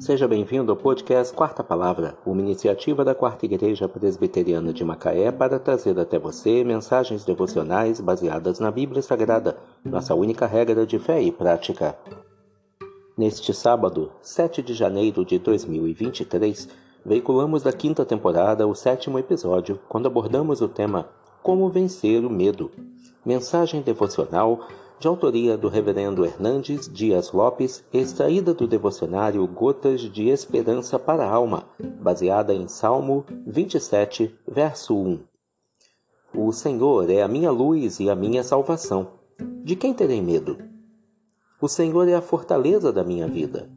Seja bem-vindo ao podcast Quarta Palavra, uma iniciativa da Quarta Igreja Presbiteriana de Macaé para trazer até você mensagens devocionais baseadas na Bíblia Sagrada, nossa única regra de fé e prática. Neste sábado, 7 de janeiro de 2023, veiculamos da quinta temporada o sétimo episódio, quando abordamos o tema Como Vencer o Medo. Mensagem devocional de autoria do Reverendo Hernandes Dias Lopes, extraída do devocionário Gotas de Esperança para a Alma, baseada em Salmo 27, verso 1. O Senhor é a minha luz e a minha salvação. De quem terei medo? O Senhor é a fortaleza da minha vida.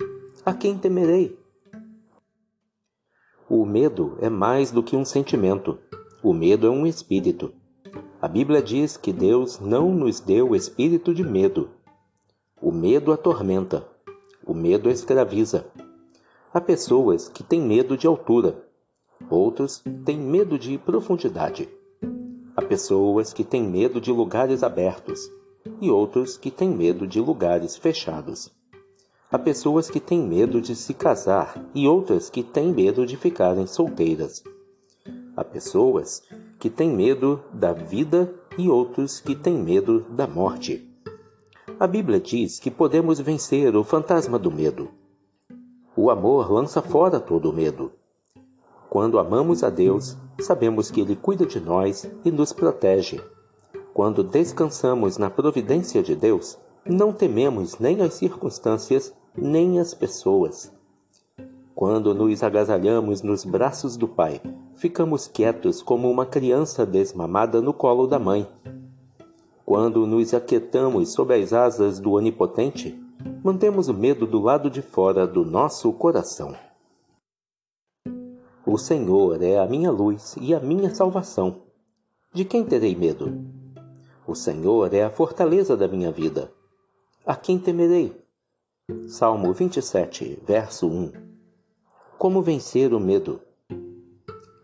A quem temerei? O medo é mais do que um sentimento. O medo é um espírito. A Bíblia diz que Deus não nos deu espírito de medo. O medo atormenta, o medo escraviza. Há pessoas que têm medo de altura, outros têm medo de profundidade. Há pessoas que têm medo de lugares abertos e outros que têm medo de lugares fechados. Há pessoas que têm medo de se casar e outras que têm medo de ficarem solteiras. Há pessoas que têm medo da vida e outros que têm medo da morte. A Bíblia diz que podemos vencer o fantasma do medo. O amor lança fora todo o medo. Quando amamos a Deus, sabemos que Ele cuida de nós e nos protege. Quando descansamos na providência de Deus, não tememos nem as circunstâncias, nem as pessoas. Quando nos agasalhamos nos braços do Pai, ficamos quietos como uma criança desmamada no colo da mãe. Quando nos aquietamos sob as asas do Onipotente, mantemos o medo do lado de fora do nosso coração. O Senhor é a minha luz e a minha salvação. De quem terei medo? O Senhor é a fortaleza da minha vida. A quem temerei? Salmo 27, verso 1. Como vencer o medo?